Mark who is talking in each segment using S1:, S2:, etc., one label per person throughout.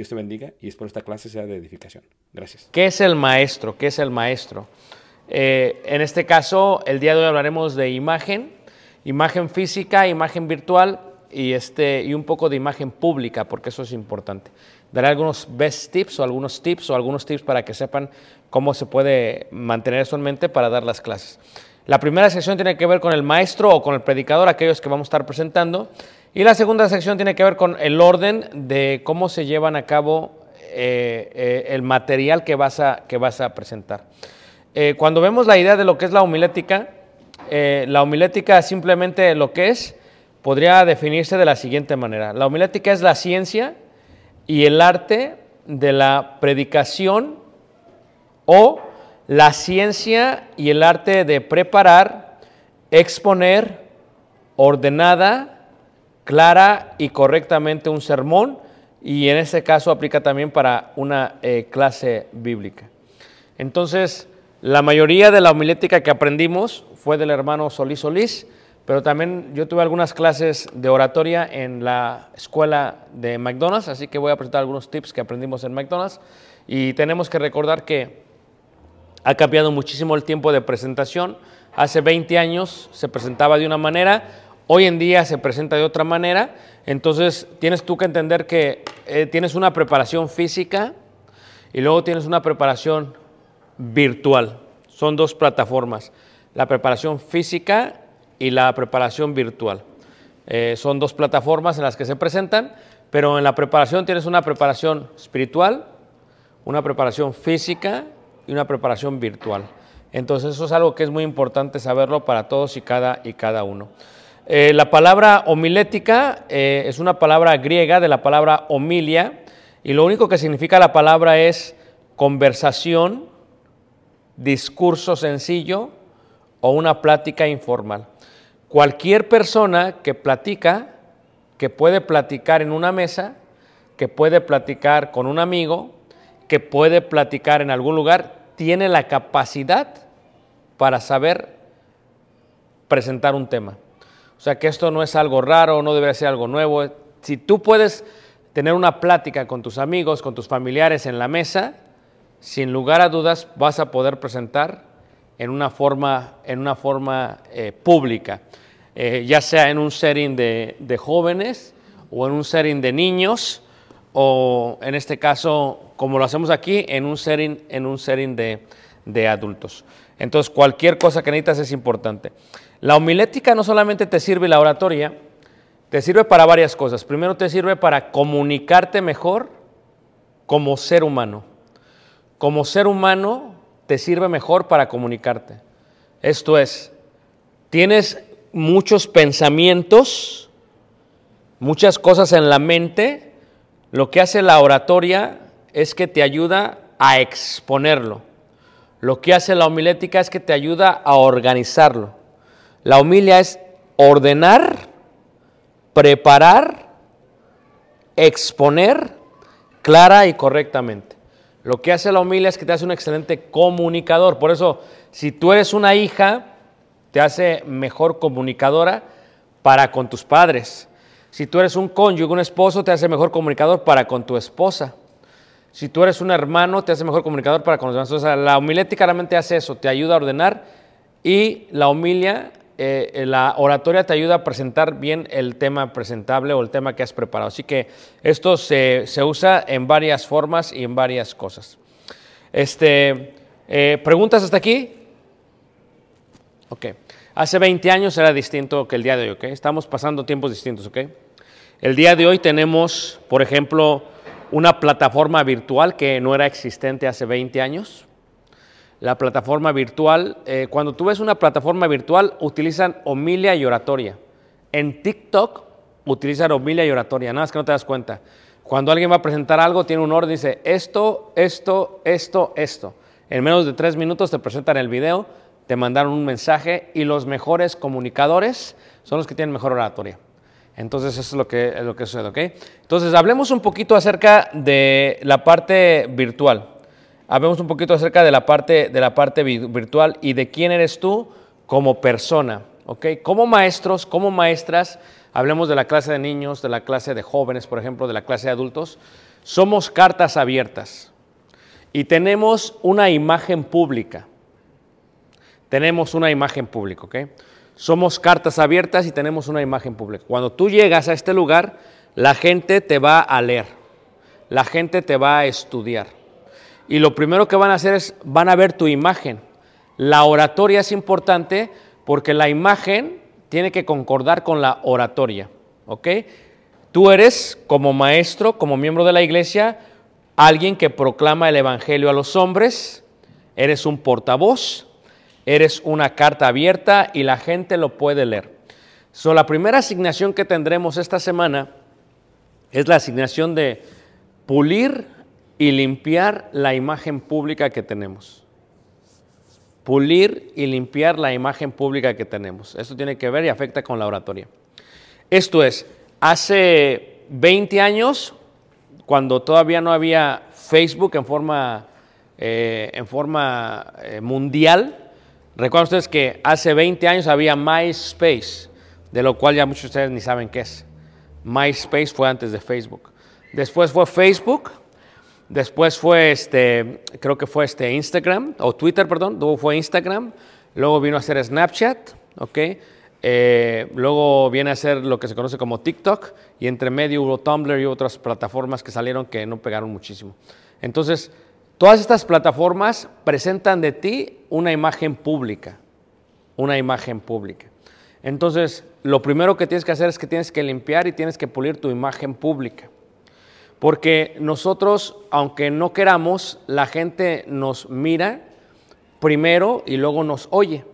S1: Dios te bendiga y espero esta clase sea de edificación. Gracias.
S2: ¿Qué es el maestro? ¿Qué es el maestro? Eh, en este caso, el día de hoy hablaremos de imagen, imagen física, imagen virtual y, este, y un poco de imagen pública, porque eso es importante. Daré algunos best tips o algunos tips o algunos tips para que sepan cómo se puede mantener eso en mente para dar las clases. La primera sección tiene que ver con el maestro o con el predicador, aquellos que vamos a estar presentando. Y la segunda sección tiene que ver con el orden de cómo se llevan a cabo eh, eh, el material que vas a, que vas a presentar. Eh, cuando vemos la idea de lo que es la homilética, la homilética simplemente lo que es podría definirse de la siguiente manera. La homilética es la ciencia y el arte de la predicación o la ciencia y el arte de preparar, exponer ordenada, clara y correctamente un sermón y en este caso aplica también para una eh, clase bíblica. Entonces, la mayoría de la homilética que aprendimos fue del hermano Solís Solís, pero también yo tuve algunas clases de oratoria en la escuela de McDonald's, así que voy a presentar algunos tips que aprendimos en McDonald's. Y tenemos que recordar que ha cambiado muchísimo el tiempo de presentación. Hace 20 años se presentaba de una manera, hoy en día se presenta de otra manera. Entonces tienes tú que entender que eh, tienes una preparación física y luego tienes una preparación virtual. Son dos plataformas, la preparación física y la preparación virtual. Eh, son dos plataformas en las que se presentan, pero en la preparación tienes una preparación espiritual, una preparación física y una preparación virtual. Entonces eso es algo que es muy importante saberlo para todos y cada, y cada uno. Eh, la palabra homilética eh, es una palabra griega de la palabra homilia y lo único que significa la palabra es conversación, discurso sencillo o una plática informal. Cualquier persona que platica, que puede platicar en una mesa, que puede platicar con un amigo, que puede platicar en algún lugar, tiene la capacidad para saber presentar un tema. O sea que esto no es algo raro, no debe ser algo nuevo. Si tú puedes tener una plática con tus amigos, con tus familiares en la mesa, sin lugar a dudas vas a poder presentar en una forma, en una forma eh, pública, eh, ya sea en un setting de, de jóvenes o en un setting de niños o en este caso, como lo hacemos aquí, en un setting, en un setting de, de adultos. Entonces, cualquier cosa que necesitas es importante. La homilética no solamente te sirve la oratoria, te sirve para varias cosas. Primero te sirve para comunicarte mejor como ser humano. Como ser humano te sirve mejor para comunicarte. Esto es, tienes muchos pensamientos, muchas cosas en la mente. Lo que hace la oratoria es que te ayuda a exponerlo. Lo que hace la homilética es que te ayuda a organizarlo. La homilia es ordenar, preparar, exponer clara y correctamente. Lo que hace la homilia es que te hace un excelente comunicador. Por eso, si tú eres una hija, te hace mejor comunicadora para con tus padres. Si tú eres un cónyuge, un esposo, te hace mejor comunicador para con tu esposa. Si tú eres un hermano, te hace mejor comunicador para con los demás. O sea, la homilética realmente hace eso, te ayuda a ordenar y la homilia, eh, la oratoria te ayuda a presentar bien el tema presentable o el tema que has preparado. Así que esto se, se usa en varias formas y en varias cosas. Este, eh, ¿Preguntas hasta aquí? Ok. Hace 20 años era distinto que el día de hoy, ¿ok? Estamos pasando tiempos distintos, ¿ok? El día de hoy tenemos, por ejemplo, una plataforma virtual que no era existente hace 20 años. La plataforma virtual, eh, cuando tú ves una plataforma virtual, utilizan homilia y oratoria. En TikTok utilizan homilia y oratoria, nada más que no te das cuenta. Cuando alguien va a presentar algo, tiene un orden, dice esto, esto, esto, esto. En menos de tres minutos te presentan el video, te mandaron un mensaje y los mejores comunicadores son los que tienen mejor oratoria. Entonces eso es lo que, es lo que sucede, ¿ok? Entonces hablemos un poquito acerca de la parte virtual. Hablemos un poquito acerca de la parte, de la parte vi- virtual y de quién eres tú como persona, ¿ok? Como maestros, como maestras, hablemos de la clase de niños, de la clase de jóvenes, por ejemplo, de la clase de adultos, somos cartas abiertas y tenemos una imagen pública. Tenemos una imagen pública, ¿ok? Somos cartas abiertas y tenemos una imagen pública. Cuando tú llegas a este lugar, la gente te va a leer, la gente te va a estudiar. Y lo primero que van a hacer es, van a ver tu imagen. La oratoria es importante porque la imagen tiene que concordar con la oratoria, ¿ok? Tú eres, como maestro, como miembro de la iglesia, alguien que proclama el Evangelio a los hombres, eres un portavoz, eres una carta abierta y la gente lo puede leer. So, la primera asignación que tendremos esta semana es la asignación de pulir y limpiar la imagen pública que tenemos. Pulir y limpiar la imagen pública que tenemos. Esto tiene que ver y afecta con la oratoria. Esto es, hace 20 años, cuando todavía no había Facebook en forma, eh, en forma eh, mundial, recuerden ustedes que hace 20 años había MySpace, de lo cual ya muchos de ustedes ni saben qué es. MySpace fue antes de Facebook. Después fue Facebook, después fue este, creo que fue este Instagram, o Twitter, perdón, luego fue Instagram, luego vino a ser Snapchat, ¿ok? Eh, luego viene a ser lo que se conoce como TikTok y entre medio hubo Tumblr y otras plataformas que salieron que no pegaron muchísimo. Entonces, todas estas plataformas presentan de ti una imagen pública, una imagen pública. Entonces, lo primero que tienes que hacer es que tienes que limpiar y tienes que pulir tu imagen pública. Porque nosotros, aunque no queramos, la gente nos mira primero y luego nos oye.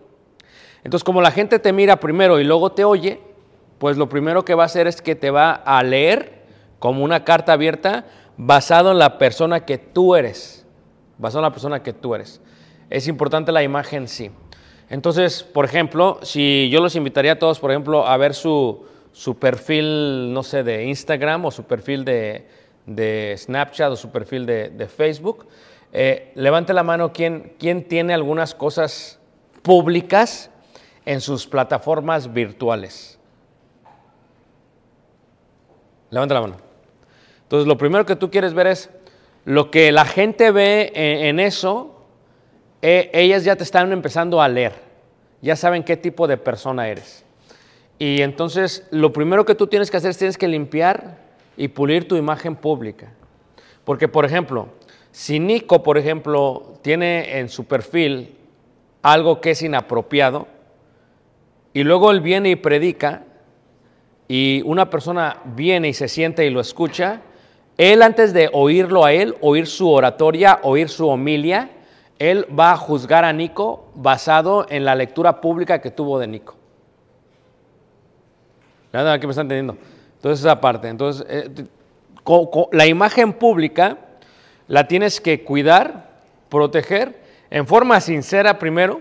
S2: Entonces, como la gente te mira primero y luego te oye, pues lo primero que va a hacer es que te va a leer como una carta abierta basado en la persona que tú eres. basado en la persona que tú eres. Es importante la imagen, sí. Entonces, por ejemplo, si yo los invitaría a todos, por ejemplo, a ver su, su perfil, no sé, de Instagram o su perfil de, de Snapchat o su perfil de, de Facebook, eh, levante la mano quien, quien tiene algunas cosas públicas en sus plataformas virtuales. Levanta la mano. Entonces, lo primero que tú quieres ver es lo que la gente ve en, eso, eh, ellas ya te están empezando a leer, ya saben qué tipo de persona eres. Y entonces, lo primero que tú tienes que hacer es tienes que limpiar y pulir tu imagen pública. Porque, por ejemplo, si Nico, por ejemplo, tiene en su perfil algo que es inapropiado, y luego él viene y predica, y una persona viene y se siente y lo escucha, él antes de oírlo a él, oír su oratoria, oír su homilia, él va a juzgar a Nico basado en la lectura pública que tuvo de Nico. ¿Nada que me están entendiendo? Entonces esa parte. Entonces, eh, la imagen pública la tienes que cuidar, proteger, en forma sincera primero,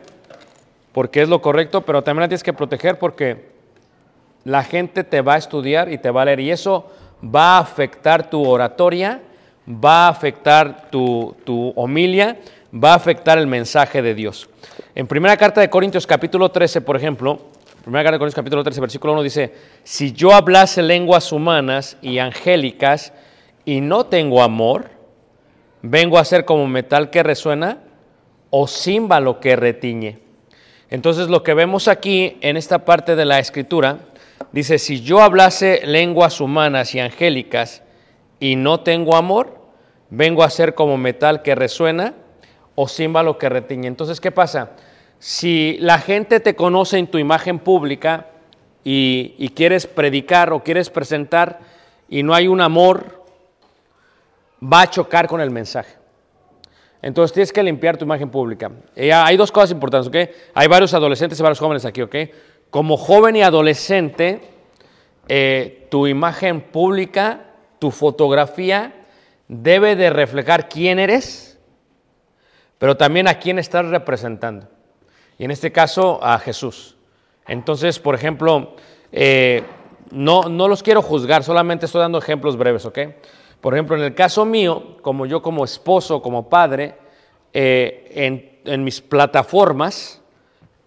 S2: porque es lo correcto, pero también la tienes que proteger porque la gente te va a estudiar y te va a leer y eso va a afectar tu oratoria, va a afectar tu, tu homilia, va a afectar el mensaje de Dios. En primera carta de Corintios capítulo 13, por ejemplo, primera carta de Corintios capítulo 13, versículo 1 dice, si yo hablase lenguas humanas y angélicas y no tengo amor, vengo a ser como metal que resuena o címbalo que retiñe. Entonces lo que vemos aquí en esta parte de la escritura, dice, si yo hablase lenguas humanas y angélicas y no tengo amor, vengo a ser como metal que resuena o címbalo que retiñe. Entonces, ¿qué pasa? Si la gente te conoce en tu imagen pública y, quieres predicar o quieres presentar y no hay un amor, va a chocar con el mensaje. Entonces tienes que limpiar tu imagen pública. Hay dos cosas importantes, ¿ok? Hay varios adolescentes y varios jóvenes aquí, ¿ok? Como joven y adolescente, eh, tu imagen pública, tu fotografía, debe de reflejar quién eres, pero también a quién estás representando. Y en este caso, a Jesús. Entonces, por ejemplo, eh, no, no los quiero juzgar, solamente estoy dando ejemplos breves, ¿ok? Por ejemplo, en el caso mío, como yo como esposo, como padre, eh, en, en mis plataformas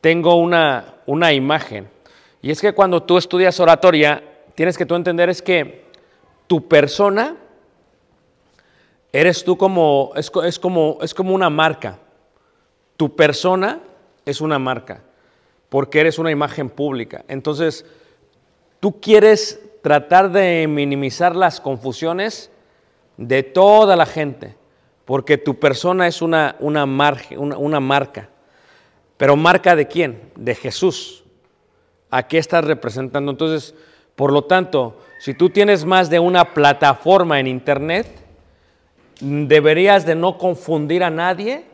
S2: tengo una, una imagen. Y es que cuando tú estudias oratoria, tienes que tú entender es que tu persona eres tú como, es, es como, es como una marca. Tu persona es una marca, porque eres una imagen pública. Entonces, tú quieres tratar de minimizar las confusiones de toda la gente, porque tu persona es una, una, una marca. Pero marca de quién? De Jesús. ¿A qué estás representando? Entonces, por lo tanto, si tú tienes más de una plataforma en Internet, deberías de no confundir a nadie,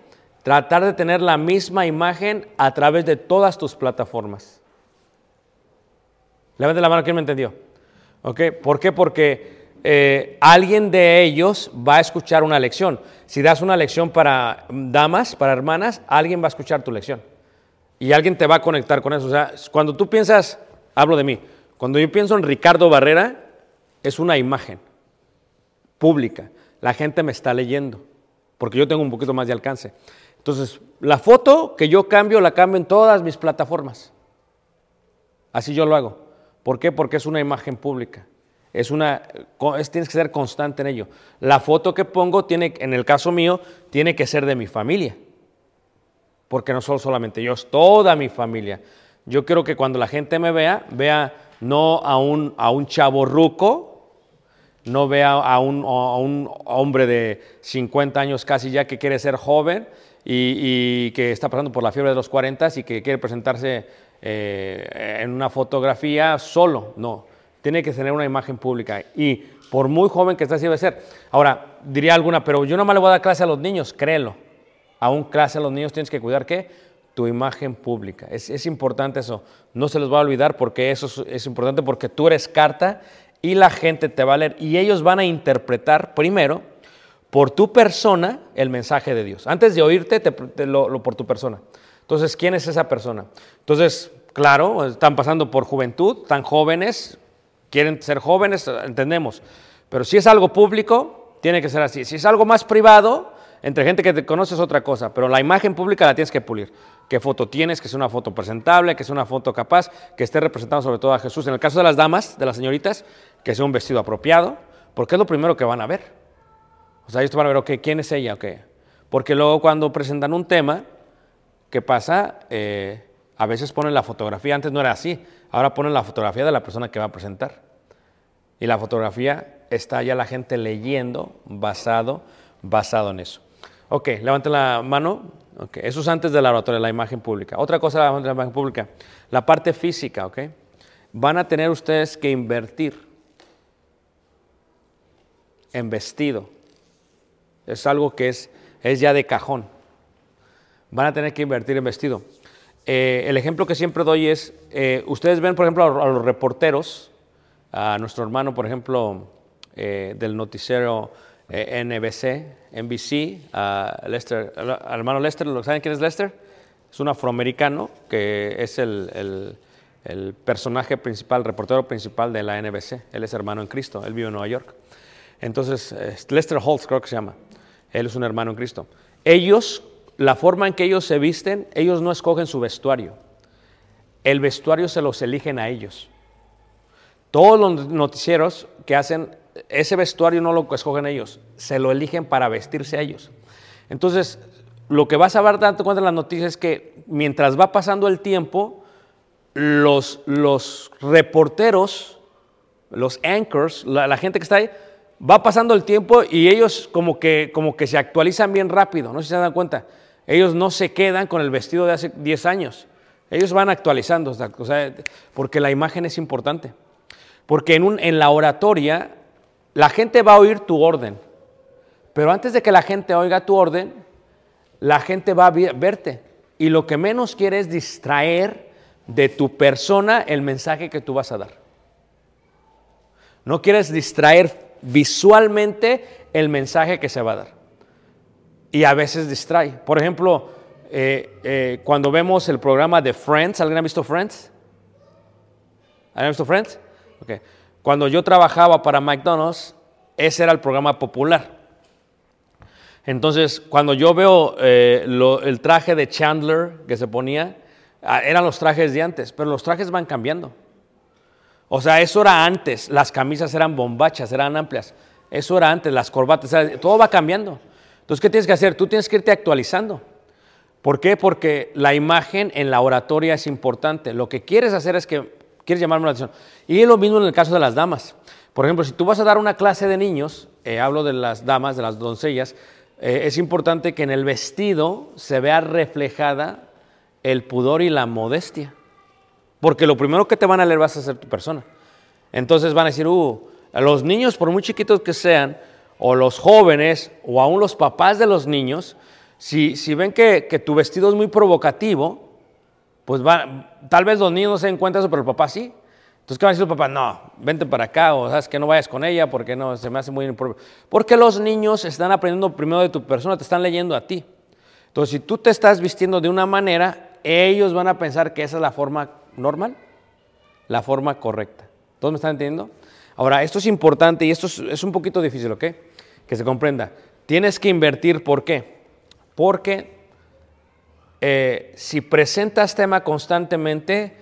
S2: tratar de tener la misma imagen a través de todas tus plataformas. Levante la mano, ¿quién me entendió? ¿Ok? ¿Por qué? Porque eh, alguien de ellos va a escuchar una lección. Si das una lección para damas, para hermanas, alguien va a escuchar tu lección. Y alguien te va a conectar con eso. O sea, cuando tú piensas, hablo de mí, cuando yo pienso en Ricardo Barrera, es una imagen pública. La gente me está leyendo, porque yo tengo un poquito más de alcance. Entonces, la foto que yo cambio, la cambio en todas mis plataformas. Así yo lo hago. ¿Por qué? Porque es una imagen pública. Es una, es- tienes que ser constante en ello. La foto que pongo tiene, en el caso mío, tiene que ser de mi familia. Porque no solo solamente yo, es toda mi familia. Yo quiero que cuando la gente me vea, vea no a un, a un chavo ruco, no vea a un, a un hombre de 50 años casi ya que quiere ser joven y, que está pasando por la fiebre de los 40 y que quiere presentarse eh, en una fotografía solo. No, tiene que tener una imagen pública. Y por muy joven que esté, así debe ser. Ahora, diría alguna, pero yo no me le voy a dar clase a los niños, créelo. Aún clase a los niños tienes que cuidar qué? Tu imagen pública. Es, importante eso. No se les va a olvidar porque eso es, es importante porque tú eres carta y la gente te va a leer y ellos van a interpretar primero por tu persona el mensaje de Dios. Antes de oírte, te, lo, lo por tu persona. Entonces, ¿quién es esa persona? Entonces, claro, están pasando por juventud, están jóvenes, quieren ser jóvenes, entendemos. Pero si es algo público, tiene que ser así. Si es algo más privado, entre gente que te conoce es otra cosa, pero la imagen pública la tienes que pulir. ¿Qué foto tienes? Que es una foto presentable, que es una foto capaz, que esté representando sobre todo a Jesús. En el caso de las damas, de las señoritas, que sea un vestido apropiado, porque es lo primero que van a ver. O sea, ellos van a ver, ok, ¿quién es ella? Ok. Porque luego cuando presentan un tema, ¿qué pasa? Eh, a veces ponen la fotografía, antes no era así, ahora ponen la fotografía de la persona que va a presentar. Y la fotografía está ya la gente leyendo basado, basado en eso. Ok, levanten la mano. Ok, eso es antes de la oratoria, la imagen pública. Otra cosa de la imagen pública, la parte física, ok. Van a tener ustedes que invertir en vestido. Es algo que es, es ya de cajón. Van a tener que invertir en vestido. Eh, el ejemplo que siempre doy es, eh, ustedes ven, por ejemplo, a, a los reporteros, a nuestro hermano, por ejemplo, eh, del noticiero NBC, NBC, Lester, al hermano Lester, ¿lo ¿saben quién es Lester? Es un afroamericano que es el, el- el personaje principal, reportero principal de la NBC. Él es hermano en Cristo, él vive en Nueva York. Entonces, Lester Holtz creo que se llama. Él es un hermano en Cristo. Ellos, la forma en que ellos se visten, ellos no escogen su vestuario. El vestuario se los eligen a ellos. Todos los noticieros que hacen ese vestuario no lo escogen ellos, se lo eligen para vestirse a ellos. Entonces, lo que vas a ver dando cuenta en las noticias es que mientras va pasando el tiempo, los, los reporteros, los anchors, la, la gente que está ahí, va pasando el tiempo y ellos como que, como que se actualizan bien rápido, no sé si se dan cuenta. Ellos no se quedan con el vestido de hace 10 años, ellos van actualizando, o sea, porque la imagen es importante. Porque en, un- en la oratoria la gente va a oír tu orden, pero antes de que la gente oiga tu orden, la gente va a verte. Y lo que menos quiere es distraer de tu persona el mensaje que tú vas a dar. No quieres distraer visualmente el mensaje que se va a dar. Y a veces distrae. Por ejemplo, eh, eh, cuando vemos el programa de Friends, ¿alguien ha visto Friends? ¿Han visto Friends? Ok. Cuando yo trabajaba para McDonald's, ese era el programa popular. Entonces, cuando yo veo eh, lo- el traje de Chandler que se ponía, ah, eran los trajes de antes, pero los trajes van cambiando. O sea, eso era antes, las camisas eran bombachas, eran amplias. Eso era antes, las corbatas, todo va cambiando. Entonces, ¿qué tienes que hacer? Tú tienes que irte actualizando. ¿Por qué? Porque la imagen en la oratoria es importante. Lo que quieres hacer es que quieres llamarme la atención. Y es lo mismo en el caso de las damas. Por ejemplo, si tú vas a dar una clase de niños, eh, hablo de las damas, de las doncellas, eh, es importante que en el vestido se vea reflejada el pudor y la modestia. Porque lo primero que te van a leer vas a ser tu persona. Entonces van a decir, uh, a los niños, por muy chiquitos que sean, o los jóvenes, o aún los papás de los niños, si, si ven que, que tu vestido es muy provocativo, pues van, tal vez los niños no se den cuenta de eso, pero el papá sí. Entonces, ¿qué va a decir el papá? No, vente para acá, o sabes que no vayas con ella, porque no, se me hace muy impropio. Porque los niños están aprendiendo primero de tu persona, te están leyendo a ti. Entonces, si tú te estás vistiendo de una manera, ellos van a pensar que esa es la forma normal, la forma correcta. ¿Todos me están entendiendo? Ahora, esto es importante y esto es, un poquito difícil, ¿ok? Que se comprenda. Tienes que invertir, ¿por qué? Porque eh, si presentas tema constantemente,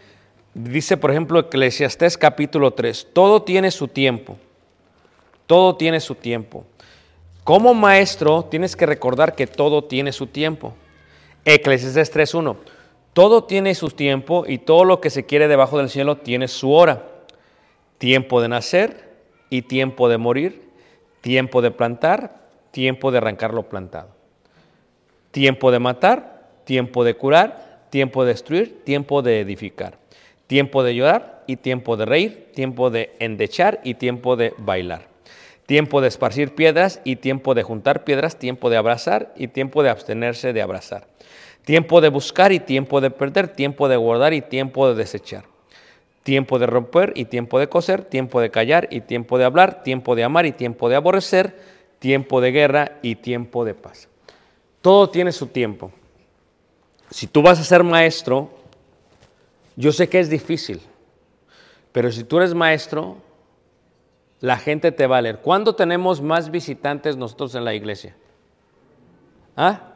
S2: dice por ejemplo Eclesiastés capítulo 3, todo tiene su tiempo, todo tiene su tiempo. Como maestro tienes que recordar que todo tiene su tiempo. Eclesiastés 3.1, todo tiene su tiempo y todo lo que se quiere debajo del cielo tiene su hora. Tiempo de nacer y tiempo de morir, tiempo de plantar, tiempo de arrancar lo plantado. Tiempo de matar, tiempo de curar, tiempo de destruir, tiempo de edificar. Tiempo de llorar y tiempo de reír, tiempo de endechar y tiempo de bailar. Tiempo de esparcir piedras y tiempo de juntar piedras, tiempo de abrazar y tiempo de abstenerse de abrazar. Tiempo de buscar y tiempo de perder, tiempo de guardar y tiempo de desechar. Tiempo de romper y tiempo de coser, tiempo de callar y tiempo de hablar, tiempo de amar y tiempo de aborrecer, tiempo de guerra y tiempo de paz. Todo tiene su tiempo. Si tú vas a ser maestro, yo sé que es difícil, pero si tú eres maestro, la gente te va a leer. ¿Cuándo tenemos más visitantes nosotros en la iglesia? ¿Ah?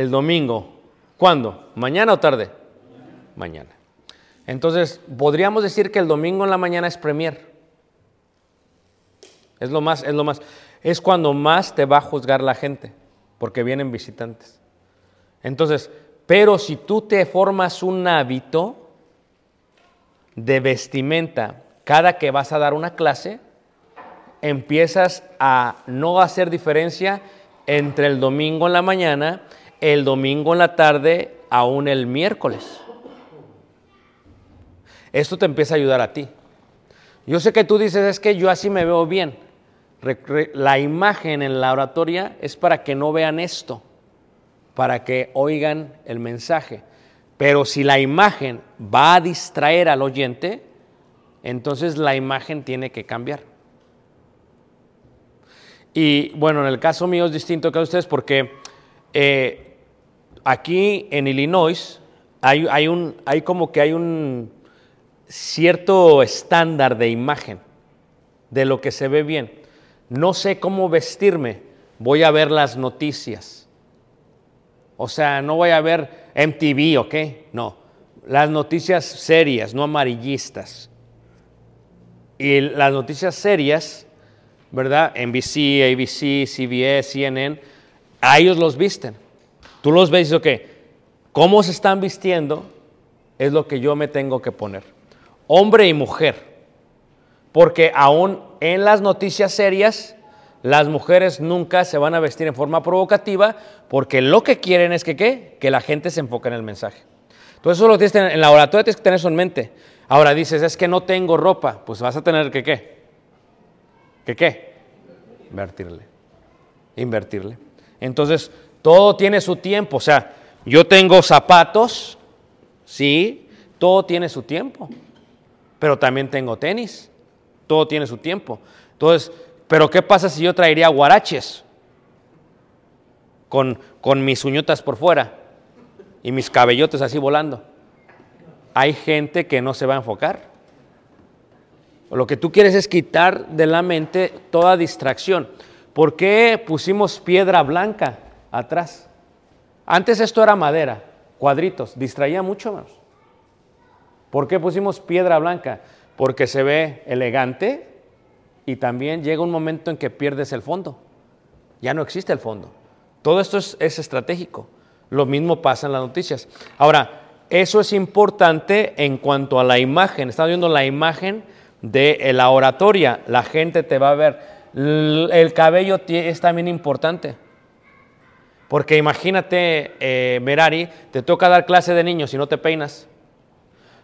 S2: El domingo. ¿Cuándo? ¿Mañana o tarde? Mañana. Entonces, podríamos decir que el domingo en la mañana es premier. Es lo más, es lo más. Es cuando más te va a juzgar la gente, porque vienen visitantes. Entonces, pero si tú te formas un hábito de vestimenta cada que vas a dar una clase, empiezas a no hacer diferencia entre el domingo en la mañana, el domingo en la tarde, aún el miércoles. Esto te empieza a ayudar a ti. Yo sé que tú dices, es que yo así me veo bien. La imagen en la oratoria es para que no vean esto, para que oigan el mensaje. Pero si la imagen va a distraer al oyente, entonces la imagen tiene que cambiar. Y bueno, en el caso mío es distinto que a ustedes porque eh, aquí en Illinois hay, como que hay un cierto estándar de imagen de lo que se ve bien. No sé cómo vestirme, voy a ver las noticias. O sea, no voy a ver MTV, ¿ok? No, las noticias serias, no amarillistas. Y las noticias serias, ¿verdad? NBC, ABC, CBS, CNN, a ellos los visten. Tú los ves y dices, ok, ¿cómo se están vistiendo? Es lo que yo me tengo que poner. Hombre y mujer. Porque aún en las noticias serias, las mujeres nunca se van a vestir en forma provocativa porque lo que quieren es que, ¿qué? que la gente se enfoque en el mensaje. Entonces eso lo tienes en la oratoria tienes que tener eso en mente. Ahora dices, es que no tengo ropa, pues vas a tener que qué. ¿Que qué? Invertirle. Invertirle. Entonces, todo tiene su tiempo. O sea, yo tengo zapatos, sí, todo tiene su tiempo. Pero también tengo tenis todo tiene su tiempo. Entonces, pero ¿qué pasa si yo traería guaraches con, con mis uñotas por fuera y mis cabellotes así volando? Hay gente que no se va a enfocar. Lo que tú quieres es quitar de la mente toda distracción. ¿Por qué pusimos piedra blanca atrás? Antes esto era madera, cuadritos, distraía mucho. ¿Por qué pusimos piedra blanca? porque se ve elegante y también llega un momento en que pierdes el fondo. Ya no existe el fondo. Todo esto es, estratégico. Lo mismo pasa en las noticias. Ahora, eso es importante en cuanto a la imagen. Estamos viendo la imagen de la oratoria. La gente te va a ver. El cabello es también importante. Porque imagínate, eh, Merari, te toca dar clase de niños y no te peinas.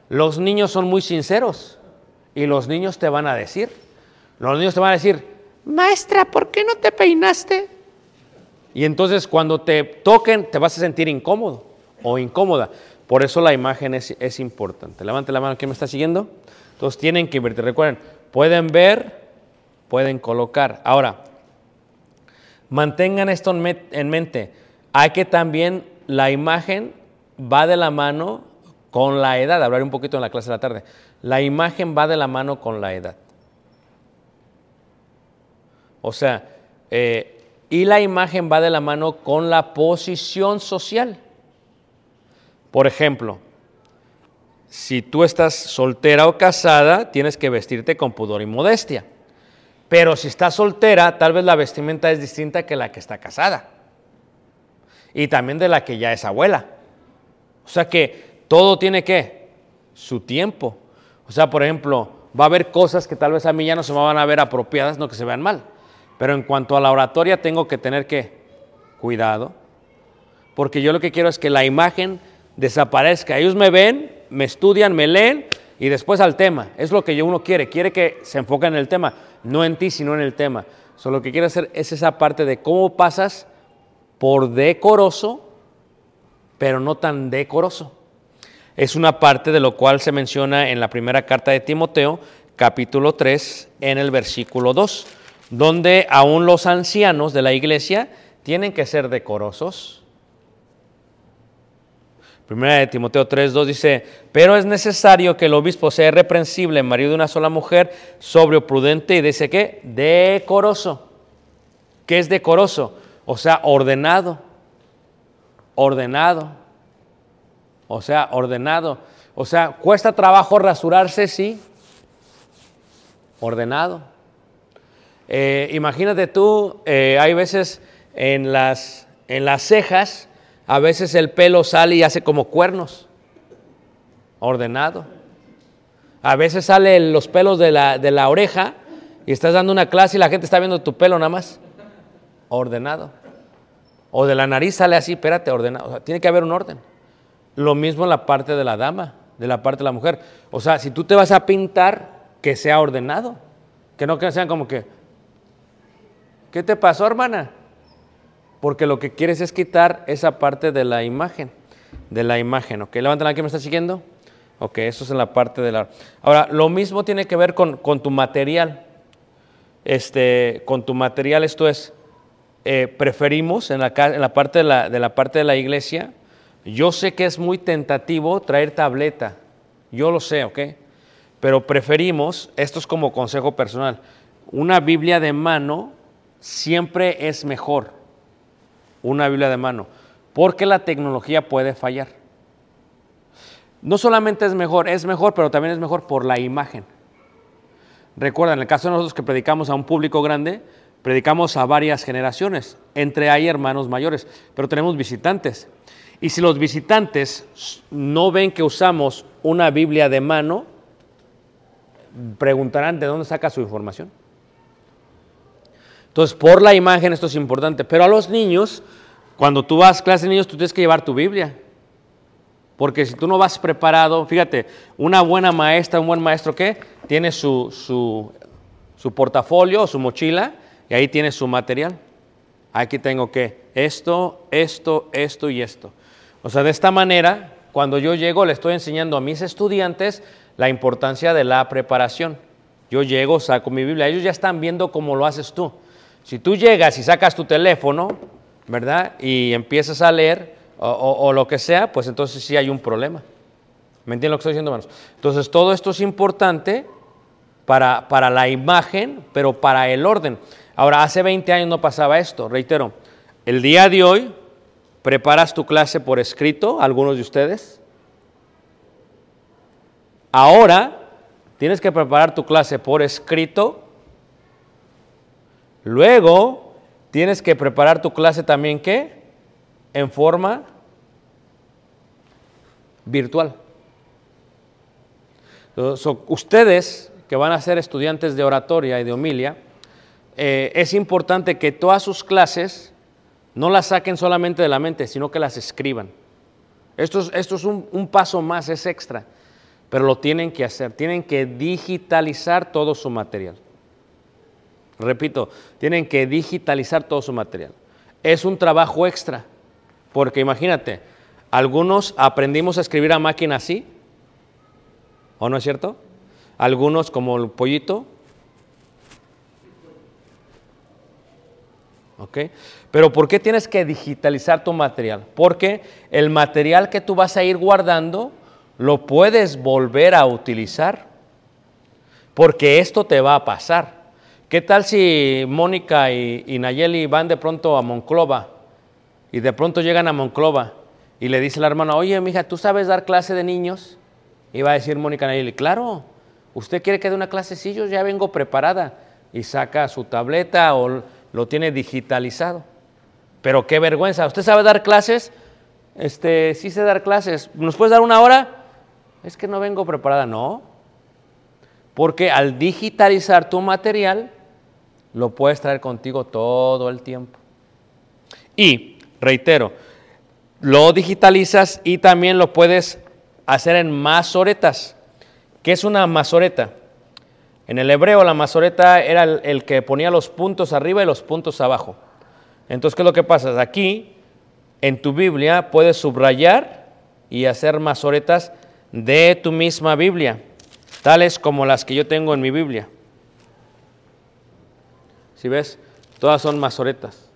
S2: Los niños son muy sinceros. Y los niños te van a decir, los niños te van a decir, maestra, ¿por qué no te peinaste? Y entonces cuando te toquen te vas a sentir incómodo o incómoda. Por eso la imagen es, importante. Levante la mano, ¿quién me está siguiendo? Entonces tienen que verte. Recuerden, pueden ver, pueden colocar. Ahora, mantengan esto en mente. Hay que también, la imagen va de la mano con la edad. Hablaré un poquito en la clase de la tarde. La imagen va de la mano con la edad. O sea, eh, y la imagen va de la mano con la posición social. Por ejemplo, si tú estás soltera o casada, tienes que vestirte con pudor y modestia. Pero si estás soltera, tal vez la vestimenta es distinta que la que está casada. Y también de la que ya es abuela. O sea que todo tiene que su tiempo. O sea, por ejemplo, va a haber cosas que tal vez a mí ya no se me van a ver apropiadas, no que se vean mal. Pero en cuanto a la oratoria tengo que tener que cuidado, porque yo lo que quiero es que la imagen desaparezca. Ellos me ven, me estudian, me leen y después al tema. Es lo que uno quiere, quiere que se enfoque en el tema, no en ti, sino en el tema. Solo lo que quiero hacer es esa parte de cómo pasas por decoroso, pero no tan decoroso es una parte de lo cual se menciona en la primera carta de Timoteo, capítulo 3, en el versículo 2, donde aún los ancianos de la iglesia tienen que ser decorosos. Primera de Timoteo 3, 2 dice, pero es necesario que el obispo sea irreprensible, marido de una sola mujer, sobrio, prudente y dice que decoroso. ¿Qué es decoroso? O sea, ordenado. Ordenado. O sea, ordenado. O sea, cuesta trabajo rasurarse, sí. Ordenado. Eh, imagínate tú, eh, hay veces en las, en las cejas, a veces el pelo sale y hace como cuernos. Ordenado. A veces salen los pelos de la, de la oreja y estás dando una clase y la gente está viendo tu pelo nada más. Ordenado. O de la nariz sale así, espérate, ordenado. O sea, tiene que haber un orden. Lo mismo en la parte de la dama, de la parte de la mujer. O sea, si tú te vas a pintar, que sea ordenado. Que no que sean como que, ¿qué te pasó, hermana? Porque lo que quieres es quitar esa parte de la imagen. De la imagen, ¿ok? Levanten la que me está siguiendo. Ok, eso es en la parte de la... Ahora, lo mismo tiene que ver con, con tu material. Este, con tu material, esto es, eh, preferimos en la, en la parte de la, de la parte de la iglesia, yo sé que es muy tentativo traer tableta, yo lo sé, ¿ok? Pero preferimos, esto es como consejo personal, una Biblia de mano siempre es mejor, una Biblia de mano, porque la tecnología puede fallar. No solamente es mejor, es mejor, pero también es mejor por la imagen. Recuerda, en el caso de nosotros que predicamos a un público grande, predicamos a varias generaciones, entre hay hermanos mayores, pero tenemos visitantes. Y si los visitantes no ven que usamos una Biblia de mano, preguntarán de dónde saca su información. Entonces, por la imagen esto es importante, pero a los niños, cuando tú vas a clase de niños, tú tienes que llevar tu Biblia. Porque si tú no vas preparado, fíjate, una buena maestra, un buen maestro, ¿qué? Tiene su, su, su portafolio, su mochila, y ahí tiene su material. Aquí tengo que esto, esto, esto y esto. O sea, de esta manera, cuando yo llego, le estoy enseñando a mis estudiantes la importancia de la preparación. Yo llego, saco mi Biblia, ellos ya están viendo cómo lo haces tú. Si tú llegas y sacas tu teléfono, ¿verdad? Y empiezas a leer o, lo que sea, pues entonces sí hay un problema. ¿Me entienden lo que estoy diciendo, hermanos? Entonces todo esto es importante para, para la imagen, pero para el orden. Ahora, hace 20 años no pasaba esto, reitero. El día de hoy, preparas tu clase por escrito, algunos de ustedes. Ahora, tienes que preparar tu clase por escrito. Luego, tienes que preparar tu clase también, ¿qué? En forma virtual. So, ustedes que van a ser estudiantes de oratoria y de homilia, eh, es importante que todas sus clases no las saquen solamente de la mente, sino que las escriban. Esto es, un paso más, es extra, pero lo tienen que hacer, tienen que digitalizar todo su material. Repito, tienen que digitalizar todo su material. Es un trabajo extra, porque imagínate, algunos aprendimos a escribir a máquina así, ¿o no es cierto? Algunos como el pollito. ¿Ok? Pero ¿por qué tienes que digitalizar tu material? Porque el material que tú vas a ir guardando lo puedes volver a utilizar. Porque esto te va a pasar. ¿Qué tal si Mónica y, Nayeli van de pronto a Monclova y de pronto llegan a Monclova y le dice la hermana, oye, mija, ¿tú sabes dar clase de niños? Y va a decir Mónica Nayeli, claro, ¿usted quiere que dé una clase? Sí, yo ya vengo preparada. Y saca su tableta o lo tiene digitalizado. Pero qué vergüenza, ¿usted sabe dar clases? Este, sí sé dar clases. ¿Nos puedes dar una hora? Es que no vengo preparada, no. Porque al digitalizar tu material, lo puedes traer contigo todo el tiempo. Y, reitero, lo digitalizas y también lo puedes hacer en masoretas. ¿Qué es una masoreta? En el hebreo la masoreta era el, que ponía los puntos arriba y los puntos abajo. Entonces, ¿qué es lo que pasa? Aquí, en tu Biblia, puedes subrayar y hacer masoretas de tu misma Biblia. tales como las que yo tengo en mi Biblia. Si ves, todas son masoretas.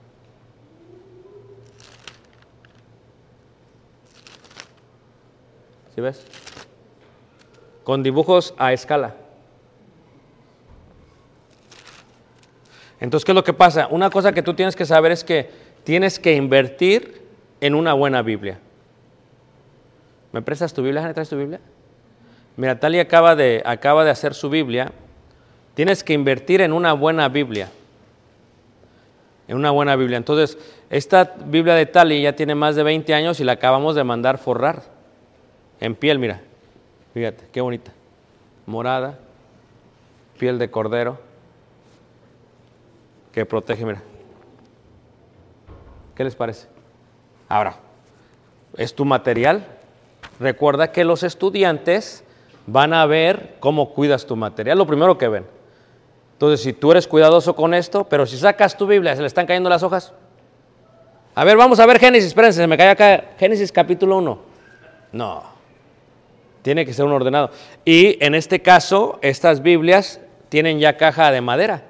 S2: ¿Sí ves? Con dibujos a escala. Entonces, ¿qué es lo que pasa? Una cosa que tú tienes que saber es que tienes que invertir en una buena Biblia. ¿Me prestas tu Biblia? ¿Me traes tu Biblia? Mira, Tali acaba de, acaba de hacer su Biblia. Tienes que invertir en una buena Biblia. En una buena Biblia. Entonces, esta Biblia de Tali ya tiene más de 20 años y la acabamos de mandar forrar. En piel, mira. Fíjate, qué bonita. Morada, piel de cordero, que protege, mira. ¿Qué les parece? Ahora, es tu material. Recuerda que los estudiantes van a ver cómo cuidas tu material, lo primero que ven. Entonces, si tú eres cuidadoso con esto, pero si sacas tu Biblia, se le están cayendo las hojas. A ver, vamos a ver Génesis, espérense, se me cae acá Génesis capítulo 1. No, tiene que ser un ordenado. Y en este caso, estas Biblias tienen ya caja de madera.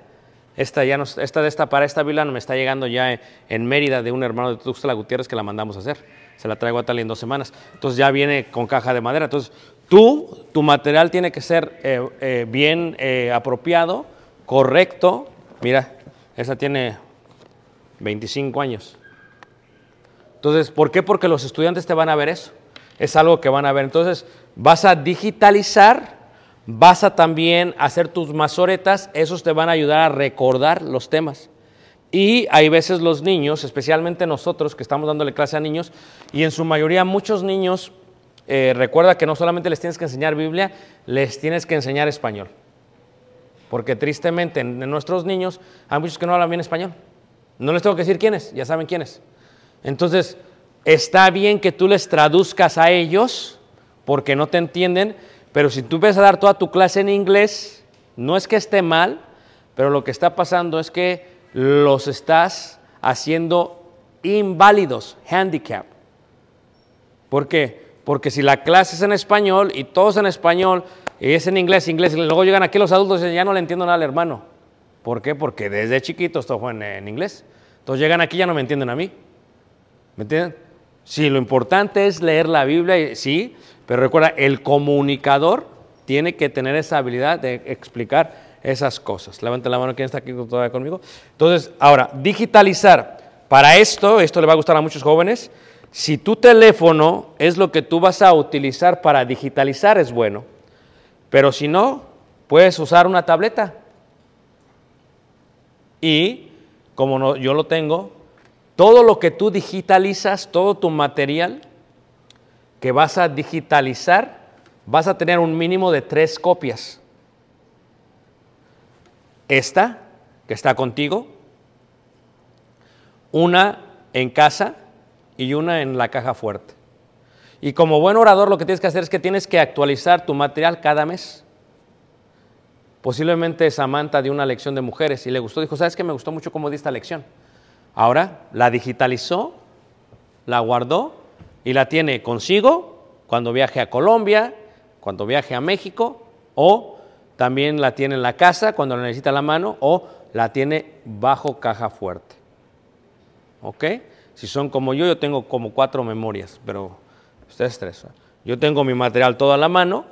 S2: Esta, ya esta de esta para esta Biblia me está llegando ya en, en Mérida de un hermano de Tuxtla Gutiérrez que la mandamos a hacer. Se la traigo a tal en dos semanas. Entonces ya viene con caja de madera. Entonces tú, tu material tiene que ser eh, eh, bien eh, apropiado, correcto. Mira, esa tiene 25 años. Entonces, ¿por qué? Porque los estudiantes te van a ver eso. Es algo que van a ver. Entonces, vas a digitalizar, vas a también hacer tus masoretas, esos te van a ayudar a recordar los temas. Y hay veces los niños, especialmente nosotros que estamos dándole clase a niños, y en su mayoría muchos niños, eh, recuerda que no solamente les tienes que enseñar Biblia, les tienes que enseñar español. Porque tristemente en, nuestros niños hay muchos que no hablan bien español. No les tengo que decir quiénes, ya saben quiénes. Entonces, está bien que tú les traduzcas a ellos porque no te entienden, pero si tú ves a dar toda tu clase en inglés, no es que esté mal, pero lo que está pasando es que los estás haciendo inválidos, handicap. ¿Por qué? Porque si la clase es en español y todos en español es en inglés, inglés, luego llegan aquí los adultos y dicen, ya no le entiendo nada al hermano. ¿Por qué? Porque desde chiquitos todo fue en, inglés. Entonces llegan aquí y ya no me entienden a mí. ¿Me entienden? Sí, lo importante es leer la Biblia, sí, pero recuerda, el comunicador tiene que tener esa habilidad de explicar esas cosas. Levanta la mano, ¿quién está aquí todavía conmigo? Entonces, ahora, digitalizar. Para esto, esto le va a gustar a muchos jóvenes, si tu teléfono es lo que tú vas a utilizar para digitalizar, es bueno. Pero si no, puedes usar una tableta. Y como no, yo lo tengo, todo lo que tú digitalizas, todo tu material que vas a digitalizar, vas a tener un mínimo de tres copias. Esta, que está contigo, una en casa y una en la caja fuerte. Y como buen orador lo que tienes que hacer es que tienes que actualizar tu material cada mes. Posiblemente Samantha dio una lección de mujeres y le gustó, dijo, ¿sabes qué? Me gustó mucho cómo di esta lección. Ahora la digitalizó, la guardó y la tiene consigo cuando viaje a Colombia, cuando viaje a México, o también la tiene en la casa cuando la necesita la mano, o la tiene bajo caja fuerte. ¿Ok? Si son como yo, yo tengo como cuatro memorias, pero ustedes tres. Yo tengo mi material todo a la mano,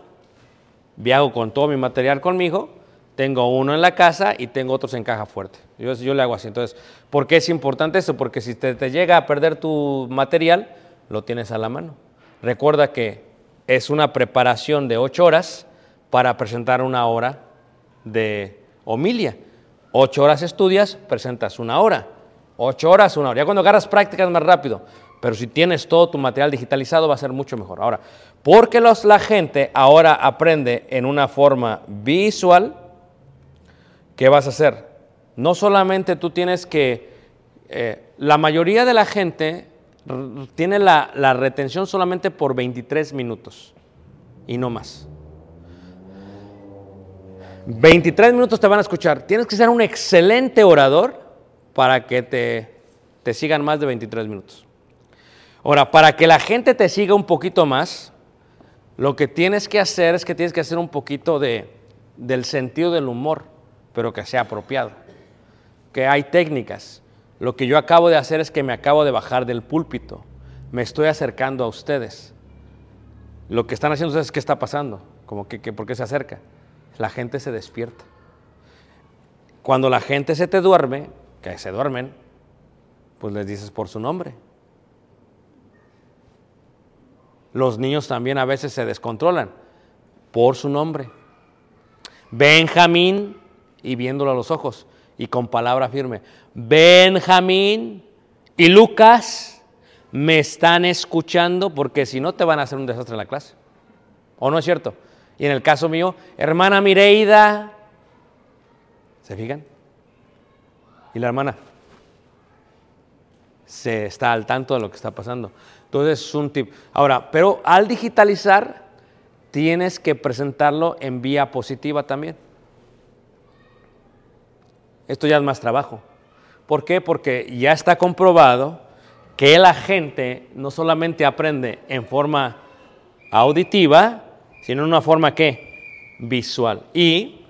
S2: viajo con todo mi material conmigo, tengo uno en la casa y tengo otros en caja fuerte. Yo, le hago así. Entonces, ¿por qué es importante eso? Porque si te, te llega a perder tu material, lo tienes a la mano. Recuerda que es una preparación de ocho horas para presentar una hora de homilia. Ocho horas estudias, presentas una hora. Ocho horas, una hora. Ya cuando agarras prácticas más rápido. Pero si tienes todo tu material digitalizado va a ser mucho mejor. Ahora, porque los, la gente ahora aprende en una forma visual, ¿qué vas a hacer? No solamente tú tienes que... eh, la mayoría de la gente tiene la, la retención solamente por 23 minutos y no más. 23 minutos te van a escuchar. Tienes que ser un excelente orador para que te, te sigan más de 23 minutos. Ahora, para que la gente te siga un poquito más, Lo que tienes que hacer es que tienes que hacer un poquito de, del sentido del humor, pero que sea apropiado. Que hay técnicas. Lo que yo acabo de hacer es que me acabo de bajar del púlpito. Me estoy acercando a ustedes. Lo que están haciendo ustedes es qué está pasando. Como que, que- ¿Por qué se acerca? La gente se despierta. Cuando la gente se te duerme, que se duermen, pues les dices por su nombre. Los niños también a veces se descontrolan por su nombre. Benjamín, y viéndolo a los ojos, y con palabra firme, Benjamín y Lucas me están escuchando porque si no te van a hacer un desastre en la clase. ¿O no es cierto? Y en el caso mío, hermana Mireida, ¿se fijan? Y la hermana se está al tanto de lo que está pasando. Entonces es un tip. Ahora, pero al digitalizar, tienes que presentarlo en vía positiva también. Esto ya es más trabajo. ¿Por qué? Porque ya está comprobado que la gente no solamente aprende en forma auditiva, sino en una forma que visual. Y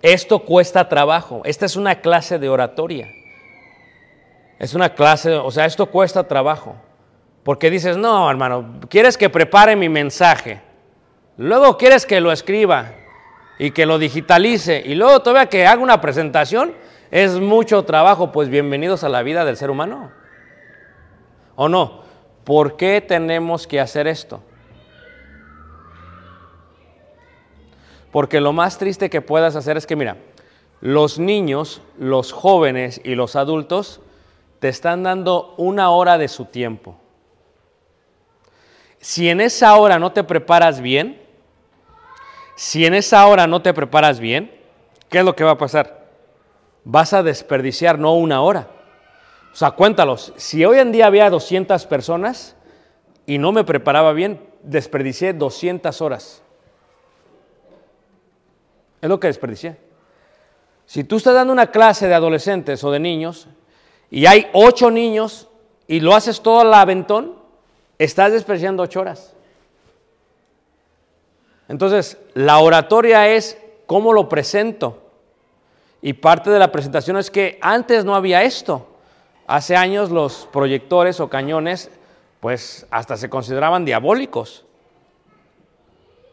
S2: esto cuesta trabajo. Esta es una clase de oratoria. Es una clase, o sea, esto cuesta trabajo. Porque dices, no, hermano, quieres que prepare mi mensaje. Luego quieres que lo escriba y que lo digitalice. Y luego todavía que haga una presentación. Es mucho trabajo. Pues bienvenidos a la vida del ser humano. ¿O no? ¿Por qué tenemos que hacer esto? Porque lo más triste que puedas hacer es que, mira, los niños, los jóvenes y los adultos te están dando una hora de su tiempo. Si en esa hora no te preparas bien, si en esa hora no te preparas bien, ¿qué es lo que va a pasar? Vas a desperdiciar no una hora. O sea, cuéntalos, si hoy en día había 200 personas y no me preparaba bien, desperdicié 200 horas. Es lo que desperdicié. Si tú estás dando una clase de adolescentes o de niños y hay ocho niños y lo haces todo al aventón, estás desperdiciando ocho horas. Entonces, la oratoria es cómo lo presento. Y parte de la presentación es que antes no había esto. Hace años los proyectores o cañones, pues hasta se consideraban diabólicos.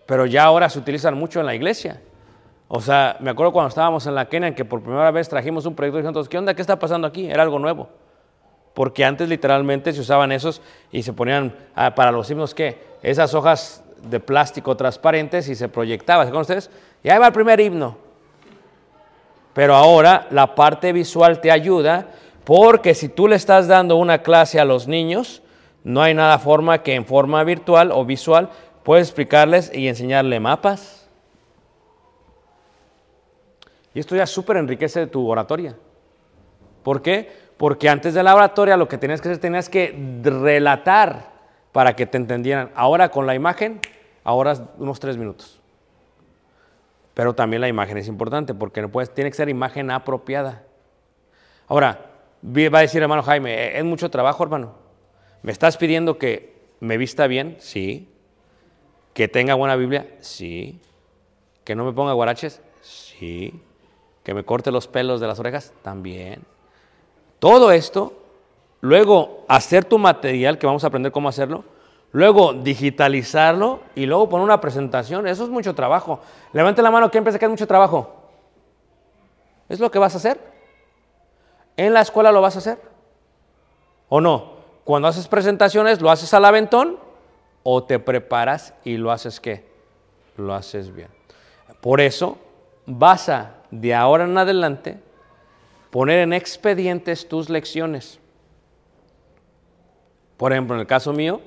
S2: Pero ya ahora se utilizan mucho en la iglesia. O sea, me acuerdo cuando estábamos en la Kenia que por primera vez trajimos un proyector y dijimos, ¿qué onda? ¿Qué está pasando aquí? Era algo nuevo. Porque antes literalmente se usaban esos y se ponían ah, para los himnos, ¿qué? Esas hojas de plástico transparentes y se proyectaba. ¿Se ustedes? Y ahí va el primer himno. Pero ahora la parte visual te ayuda porque si tú le estás dando una clase a los niños, no hay nada forma que en forma virtual o visual puedes explicarles y enseñarle mapas. Y esto ya súper enriquece tu oratoria. ¿Por qué? Porque antes de la oratoria lo que tenías que hacer tenías que relatar para que te entendieran. Ahora con la imagen, ahora unos tres minutos. Pero también la imagen es importante porque tiene que ser imagen apropiada. Ahora, va a decir hermano Jaime, "Eh, es mucho trabajo hermano. ¿Me estás pidiendo que me vista bien? Sí. ¿Que tenga buena Biblia? Sí. ¿Que no me ponga guaraches? Sí. ¿Que me corte los pelos de las orejas? También. Todo esto, luego hacer tu material, que vamos a aprender cómo hacerlo, luego digitalizarlo y luego poner una presentación, eso es mucho trabajo. Levante la mano, ¿quién piensa que es mucho trabajo? ¿Es lo que vas a hacer? ¿En la escuela lo vas a hacer? ¿O no? Cuando haces presentaciones, ¿lo haces al aventón o te preparas y lo haces qué? Lo haces bien. Por eso vas a, de ahora en adelante, poner en expedientes tus lecciones. Por ejemplo, en el caso mío,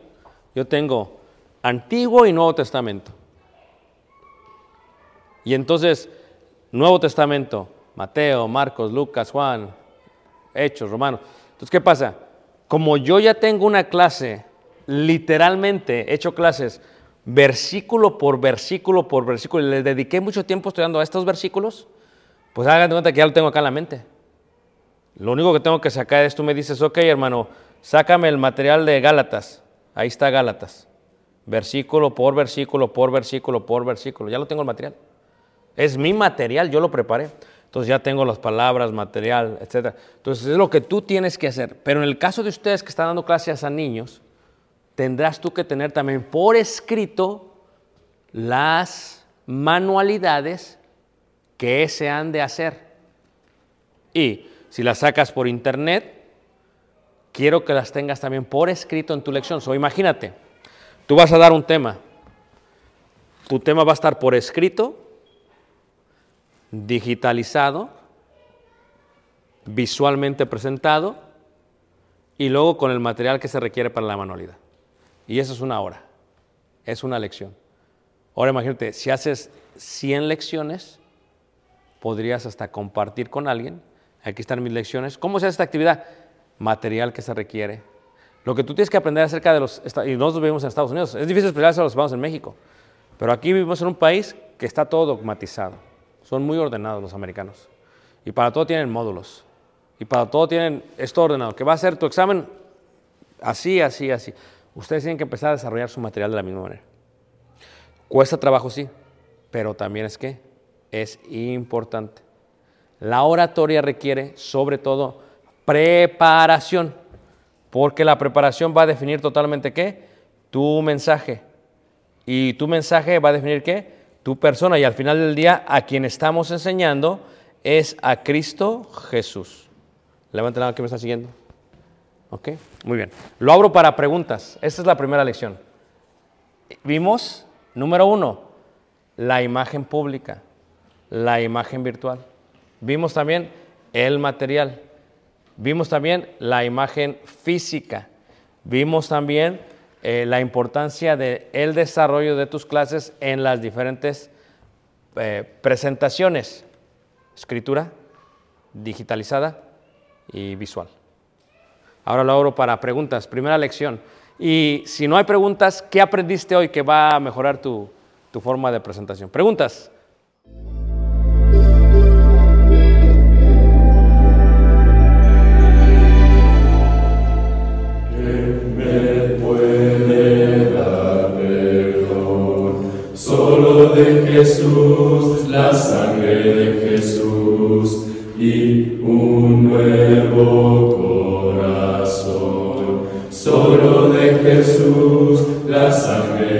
S2: yo tengo Antiguo y Nuevo Testamento. Y entonces, Nuevo Testamento, Mateo, Marcos, Lucas, Juan, Hechos, Romanos. Entonces, ¿qué pasa? Como yo ya tengo una clase, literalmente he hecho clases versículo por versículo por versículo, y le dediqué mucho tiempo estudiando a estos versículos, pues hagan de cuenta que ya lo tengo acá en la mente. Lo único que tengo que sacar es, tú me dices, ok hermano, sácame el material de Gálatas, ahí está Gálatas. Versículo por versículo, por versículo, por versículo. Ya lo tengo el material. Es mi material, yo lo preparé. Entonces ya tengo las palabras, material, etc. Entonces es lo que tú tienes que hacer. Pero en el caso de ustedes que están dando clases a niños, tendrás tú que tener también por escrito las manualidades que se han de hacer. Y si las sacas por internet, quiero que las tengas también por escrito en tu lección. So, imagínate, tú vas a dar un tema. Tu tema va a estar por escrito, digitalizado, visualmente presentado y luego con el material que se requiere para la manualidad. Y eso es una hora, es una lección. Ahora imagínate, si haces 100 lecciones, podrías hasta compartir con alguien. Aquí están mis lecciones. ¿Cómo se hace esta actividad? Material que se requiere. Lo que tú tienes que aprender acerca de los... Y nosotros vivimos en Estados Unidos. Es difícil explicarse a los vamos en México. Pero aquí vivimos en un país que está todo dogmatizado. Son muy ordenados los americanos. Y para todo tienen módulos. Y para todo tienen esto ordenado. Que va a ser tu examen así, así, así. Ustedes tienen que empezar a desarrollar su material de la misma manera. Cuesta trabajo, sí, pero también es que es importante. La oratoria requiere, sobre todo, preparación, porque la preparación va a definir totalmente qué? Tu mensaje. Y tu mensaje va a definir qué? Tu persona. Y al final del día, a quien estamos enseñando es a Cristo Jesús. Levanten la mano que me está siguiendo. ¿Ok? Muy bien. Lo abro para preguntas. Esta es la primera lección. Vimos, número uno, la imagen pública, la imagen virtual. Vimos también el material. Vimos también la imagen física. Vimos también eh, la importancia del el desarrollo de tus clases en las diferentes eh, presentaciones. Escritura, digitalizada y visual. Ahora lo abro para preguntas. Primera lección. Y si no hay preguntas, ¿qué aprendiste hoy que va a mejorar tu, tu forma de presentación? Preguntas.
S3: Corazón. Solo de Jesús, la sangre